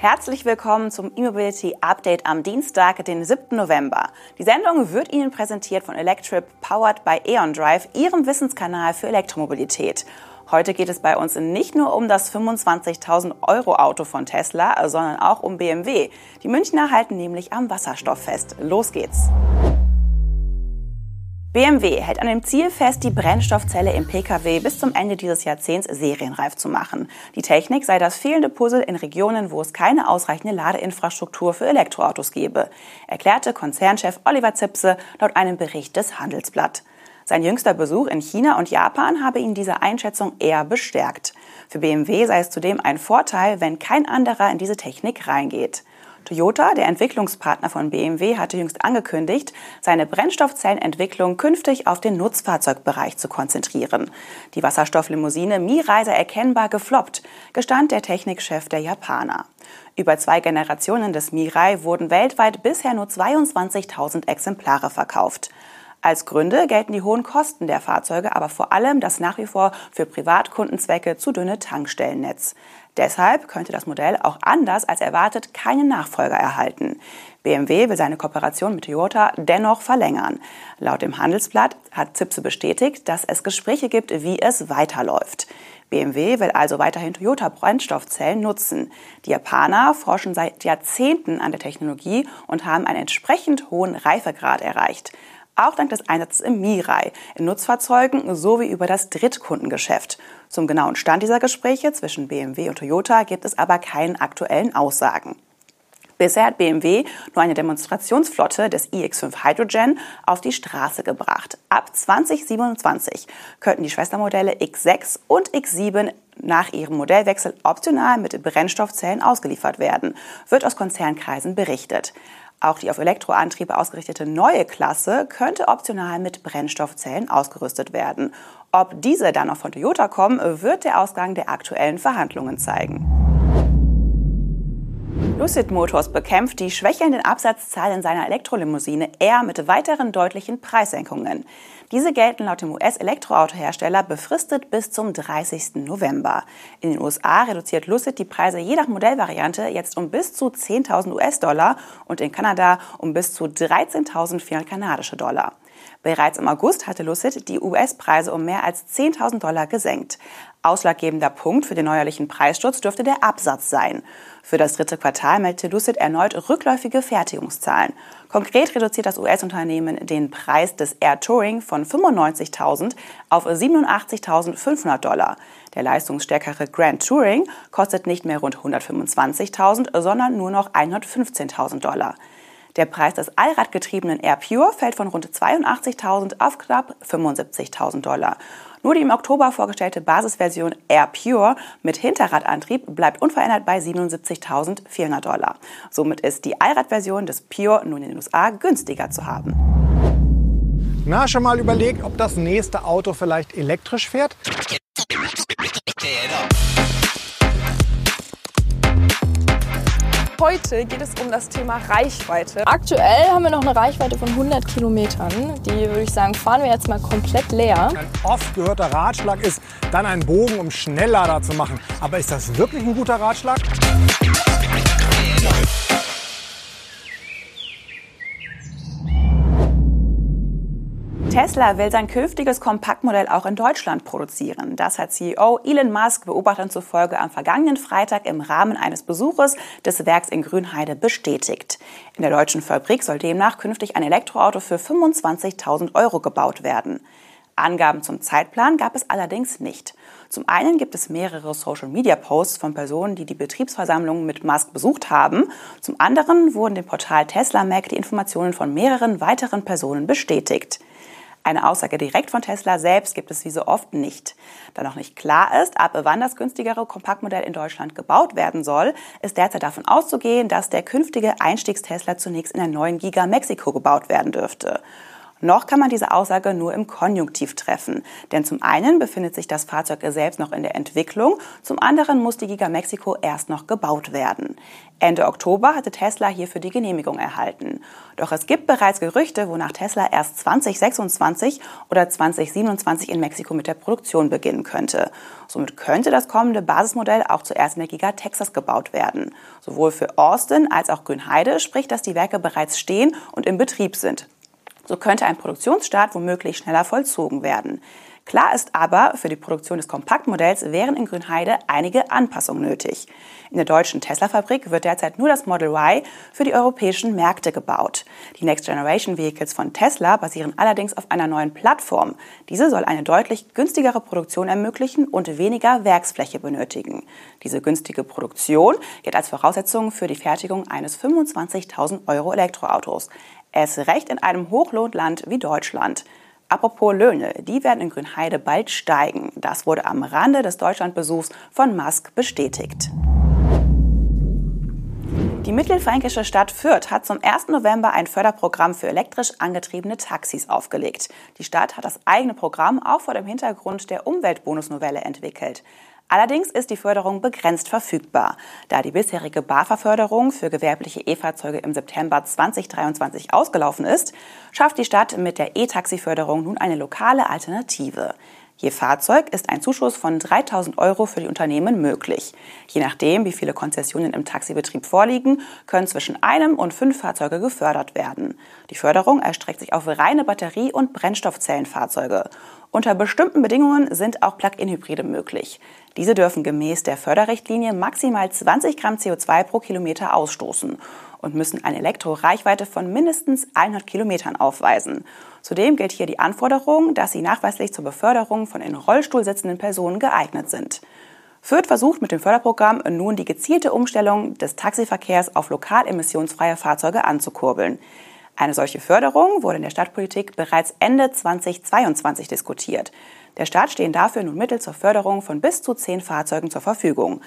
Herzlich willkommen zum E-Mobility Update am Dienstag, den 7. November. Die Sendung wird Ihnen präsentiert von Electrip, powered by Aeon Drive, Ihrem Wissenskanal für Elektromobilität. Heute geht es bei uns nicht nur um das 25.000 Euro Auto von Tesla, sondern auch um BMW. Die Münchner halten nämlich am Wasserstoff fest. Los geht's! BMW hält an dem Ziel fest, die Brennstoffzelle im Pkw bis zum Ende dieses Jahrzehnts serienreif zu machen. Die Technik sei das fehlende Puzzle in Regionen, wo es keine ausreichende Ladeinfrastruktur für Elektroautos gebe, erklärte Konzernchef Oliver Zipse laut einem Bericht des Handelsblatt. Sein jüngster Besuch in China und Japan habe ihn diese Einschätzung eher bestärkt. Für BMW sei es zudem ein Vorteil, wenn kein anderer in diese Technik reingeht. Toyota, der Entwicklungspartner von BMW, hatte jüngst angekündigt, seine Brennstoffzellenentwicklung künftig auf den Nutzfahrzeugbereich zu konzentrieren. Die Wasserstofflimousine Mirai sei erkennbar gefloppt, gestand der Technikchef der Japaner. Über zwei Generationen des Mirai wurden weltweit bisher nur 22.000 Exemplare verkauft. Als Gründe gelten die hohen Kosten der Fahrzeuge, aber vor allem das nach wie vor für Privatkundenzwecke zu dünne Tankstellennetz. Deshalb könnte das Modell auch anders als erwartet keinen Nachfolger erhalten. BMW will seine Kooperation mit Toyota dennoch verlängern. Laut dem Handelsblatt hat Zipse bestätigt, dass es Gespräche gibt, wie es weiterläuft. BMW will also weiterhin Toyota-Brennstoffzellen nutzen. Die Japaner forschen seit Jahrzehnten an der Technologie und haben einen entsprechend hohen Reifegrad erreicht auch dank des Einsatzes im Mirai, in Nutzfahrzeugen sowie über das Drittkundengeschäft. Zum genauen Stand dieser Gespräche zwischen BMW und Toyota gibt es aber keine aktuellen Aussagen. Bisher hat BMW nur eine Demonstrationsflotte des iX5 Hydrogen auf die Straße gebracht. Ab 2027 könnten die Schwestermodelle X6 und X7 nach ihrem Modellwechsel optional mit Brennstoffzellen ausgeliefert werden, wird aus Konzernkreisen berichtet. Auch die auf Elektroantriebe ausgerichtete neue Klasse könnte optional mit Brennstoffzellen ausgerüstet werden. Ob diese dann noch von Toyota kommen, wird der Ausgang der aktuellen Verhandlungen zeigen. Lucid Motors bekämpft die schwächelnden Absatzzahlen seiner Elektrolimousine eher mit weiteren deutlichen Preissenkungen. Diese gelten laut dem US-Elektroautohersteller befristet bis zum 30. November. In den USA reduziert Lucid die Preise je nach Modellvariante jetzt um bis zu 10.000 US-Dollar und in Kanada um bis zu 13.400 kanadische Dollar. Bereits im August hatte Lucid die US-Preise um mehr als 10.000 Dollar gesenkt. Ausschlaggebender Punkt für den neuerlichen Preissturz dürfte der Absatz sein. Für das dritte Quartal meldete Lucid erneut rückläufige Fertigungszahlen. Konkret reduziert das US-Unternehmen den Preis des Air Touring von 95.000 auf 87.500 Dollar. Der leistungsstärkere Grand Touring kostet nicht mehr rund 125.000, sondern nur noch 115.000 Dollar. Der Preis des allradgetriebenen Air Pure fällt von rund 82.000 auf knapp 75.000 Dollar. Nur die im Oktober vorgestellte Basisversion Air Pure mit Hinterradantrieb bleibt unverändert bei 77.400 Dollar. Somit ist die Allradversion des Pure nun in den USA günstiger zu haben. Na, schon mal überlegt, ob das nächste Auto vielleicht elektrisch fährt? Heute geht es um das Thema Reichweite. Aktuell haben wir noch eine Reichweite von 100 Kilometern. Die würde ich sagen, fahren wir jetzt mal komplett leer. Ein oft gehörter Ratschlag ist, dann einen Bogen um Schnelllader zu machen. Aber ist das wirklich ein guter Ratschlag? Tesla will sein künftiges Kompaktmodell auch in Deutschland produzieren. Das hat CEO Elon Musk Beobachtern zufolge am vergangenen Freitag im Rahmen eines Besuches des Werks in Grünheide bestätigt. In der deutschen Fabrik soll demnach künftig ein Elektroauto für 25.000 Euro gebaut werden. Angaben zum Zeitplan gab es allerdings nicht. Zum einen gibt es mehrere Social-Media-Posts von Personen, die die Betriebsversammlung mit Musk besucht haben. Zum anderen wurden dem Portal Tesla Mac die Informationen von mehreren weiteren Personen bestätigt. Eine Aussage direkt von Tesla selbst gibt es wie so oft nicht. Da noch nicht klar ist, ab wann das günstigere Kompaktmodell in Deutschland gebaut werden soll, ist derzeit davon auszugehen, dass der künftige Einstiegstesla zunächst in der neuen Giga Mexiko gebaut werden dürfte. Noch kann man diese Aussage nur im Konjunktiv treffen. Denn zum einen befindet sich das Fahrzeug selbst noch in der Entwicklung, zum anderen muss die Giga Mexico erst noch gebaut werden. Ende Oktober hatte Tesla hierfür die Genehmigung erhalten. Doch es gibt bereits Gerüchte, wonach Tesla erst 2026 oder 2027 in Mexiko mit der Produktion beginnen könnte. Somit könnte das kommende Basismodell auch zuerst in der Giga Texas gebaut werden. Sowohl für Austin als auch Grünheide spricht, dass die Werke bereits stehen und in Betrieb sind. So könnte ein Produktionsstart womöglich schneller vollzogen werden. Klar ist aber, für die Produktion des Kompaktmodells wären in Grünheide einige Anpassungen nötig. In der deutschen Tesla-Fabrik wird derzeit nur das Model Y für die europäischen Märkte gebaut. Die Next Generation Vehicles von Tesla basieren allerdings auf einer neuen Plattform. Diese soll eine deutlich günstigere Produktion ermöglichen und weniger Werksfläche benötigen. Diese günstige Produktion gilt als Voraussetzung für die Fertigung eines 25.000 Euro Elektroautos. Es recht in einem Hochlohnland wie Deutschland. Apropos Löhne, die werden in Grünheide bald steigen. Das wurde am Rande des Deutschlandbesuchs von Musk bestätigt. Die mittelfränkische Stadt Fürth hat zum 1. November ein Förderprogramm für elektrisch angetriebene Taxis aufgelegt. Die Stadt hat das eigene Programm auch vor dem Hintergrund der Umweltbonusnovelle entwickelt. Allerdings ist die Förderung begrenzt verfügbar. Da die bisherige BAFA-Förderung für gewerbliche E-Fahrzeuge im September 2023 ausgelaufen ist, schafft die Stadt mit der E-Taxi-Förderung nun eine lokale Alternative. Je Fahrzeug ist ein Zuschuss von 3000 Euro für die Unternehmen möglich. Je nachdem, wie viele Konzessionen im Taxibetrieb vorliegen, können zwischen einem und fünf Fahrzeuge gefördert werden. Die Förderung erstreckt sich auf reine Batterie- und Brennstoffzellenfahrzeuge. Unter bestimmten Bedingungen sind auch Plug-in-Hybride möglich. Diese dürfen gemäß der Förderrichtlinie maximal 20 Gramm CO2 pro Kilometer ausstoßen und müssen eine Elektroreichweite von mindestens 100 Kilometern aufweisen. Zudem gilt hier die Anforderung, dass sie nachweislich zur Beförderung von in Rollstuhl sitzenden Personen geeignet sind. Fürth versucht mit dem Förderprogramm nun die gezielte Umstellung des Taxiverkehrs auf lokal emissionsfreie Fahrzeuge anzukurbeln. Eine solche Förderung wurde in der Stadtpolitik bereits Ende 2022 diskutiert. Der Staat stehen dafür nun Mittel zur Förderung von bis zu zehn Fahrzeugen zur Verfügung.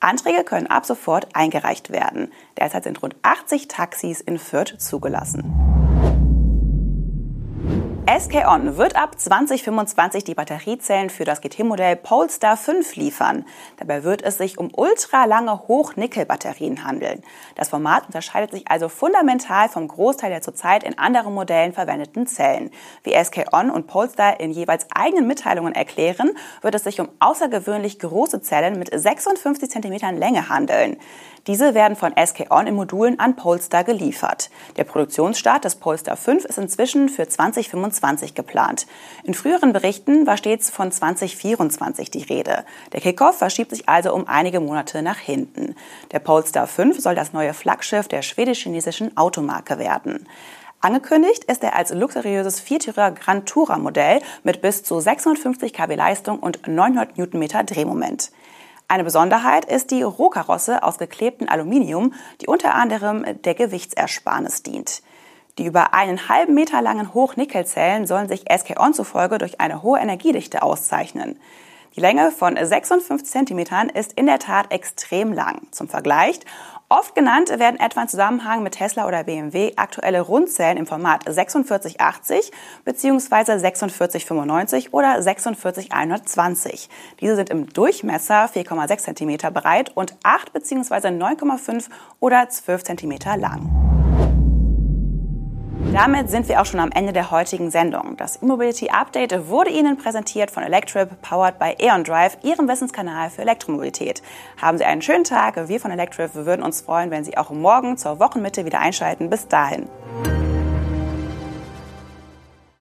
Anträge können ab sofort eingereicht werden. Derzeit sind rund 80 Taxis in Fürth zugelassen. SK On wird ab 2025 die Batteriezellen für das GT-Modell Polestar 5 liefern. Dabei wird es sich um ultralange Hochnickel-Batterien handeln. Das Format unterscheidet sich also fundamental vom Großteil der zurzeit in anderen Modellen verwendeten Zellen. Wie SK On und Polestar in jeweils eigenen Mitteilungen erklären, wird es sich um außergewöhnlich große Zellen mit 56 cm Länge handeln. Diese werden von SK On in Modulen an Polestar geliefert. Der Produktionsstart des Polestar 5 ist inzwischen für 2025 geplant. In früheren Berichten war stets von 2024 die Rede. Der Kickoff verschiebt sich also um einige Monate nach hinten. Der Polestar 5 soll das neue Flaggschiff der schwedisch-chinesischen Automarke werden. Angekündigt ist er als luxuriöses Viertürer Grand Tourer Modell mit bis zu 650 kW Leistung und 900 Newtonmeter Drehmoment. Eine Besonderheit ist die Rohkarosse aus geklebtem Aluminium, die unter anderem der Gewichtsersparnis dient. Die über einen halben Meter langen Hochnickelzellen sollen sich SK On zufolge durch eine hohe Energiedichte auszeichnen. Die Länge von 56 cm ist in der Tat extrem lang. Zum Vergleich, oft genannt werden etwa in Zusammenhang mit Tesla oder BMW aktuelle Rundzellen im Format 4680 bzw. 4695 oder 46120. Diese sind im Durchmesser 4,6 cm breit und 8 bzw. 9,5 oder 12 cm lang. Damit sind wir auch schon am Ende der heutigen Sendung. Das E-Mobility Update wurde Ihnen präsentiert von Electrip, powered by Aeon Drive, Ihrem Wissenskanal für Elektromobilität. Haben Sie einen schönen Tag. Wir von Electrip würden uns freuen, wenn Sie auch morgen zur Wochenmitte wieder einschalten. Bis dahin.